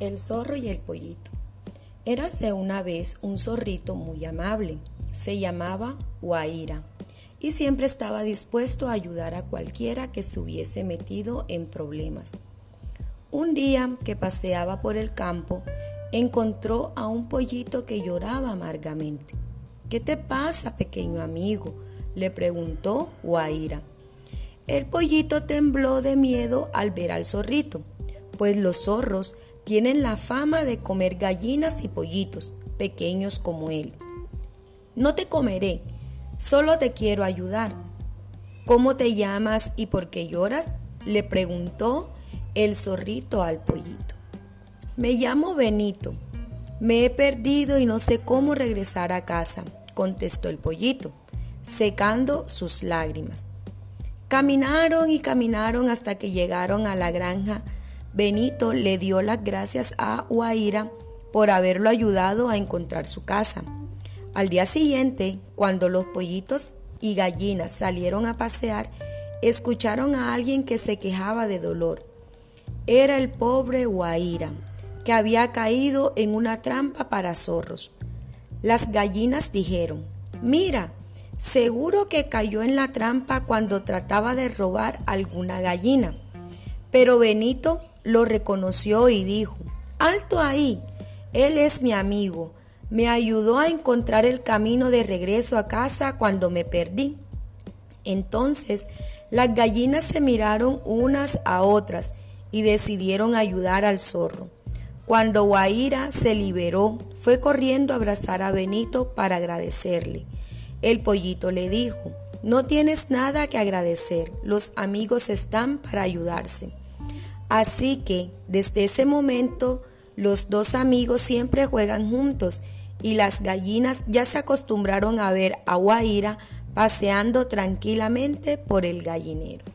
El zorro y el pollito. Érase una vez un zorrito muy amable. Se llamaba Guaira y siempre estaba dispuesto a ayudar a cualquiera que se hubiese metido en problemas. Un día que paseaba por el campo, encontró a un pollito que lloraba amargamente. ¿Qué te pasa, pequeño amigo? le preguntó Guaira. El pollito tembló de miedo al ver al zorrito, pues los zorros tienen la fama de comer gallinas y pollitos, pequeños como él. No te comeré, solo te quiero ayudar. ¿Cómo te llamas y por qué lloras? le preguntó el zorrito al pollito. Me llamo Benito. Me he perdido y no sé cómo regresar a casa, contestó el pollito, secando sus lágrimas. Caminaron y caminaron hasta que llegaron a la granja Benito le dio las gracias a Guaira por haberlo ayudado a encontrar su casa. Al día siguiente, cuando los pollitos y gallinas salieron a pasear, escucharon a alguien que se quejaba de dolor. Era el pobre Guaira, que había caído en una trampa para zorros. Las gallinas dijeron, mira, seguro que cayó en la trampa cuando trataba de robar alguna gallina. Pero Benito lo reconoció y dijo, Alto ahí, él es mi amigo, me ayudó a encontrar el camino de regreso a casa cuando me perdí. Entonces las gallinas se miraron unas a otras y decidieron ayudar al zorro. Cuando Guaira se liberó, fue corriendo a abrazar a Benito para agradecerle. El pollito le dijo, no tienes nada que agradecer, los amigos están para ayudarse. Así que desde ese momento los dos amigos siempre juegan juntos y las gallinas ya se acostumbraron a ver a Guaira paseando tranquilamente por el gallinero.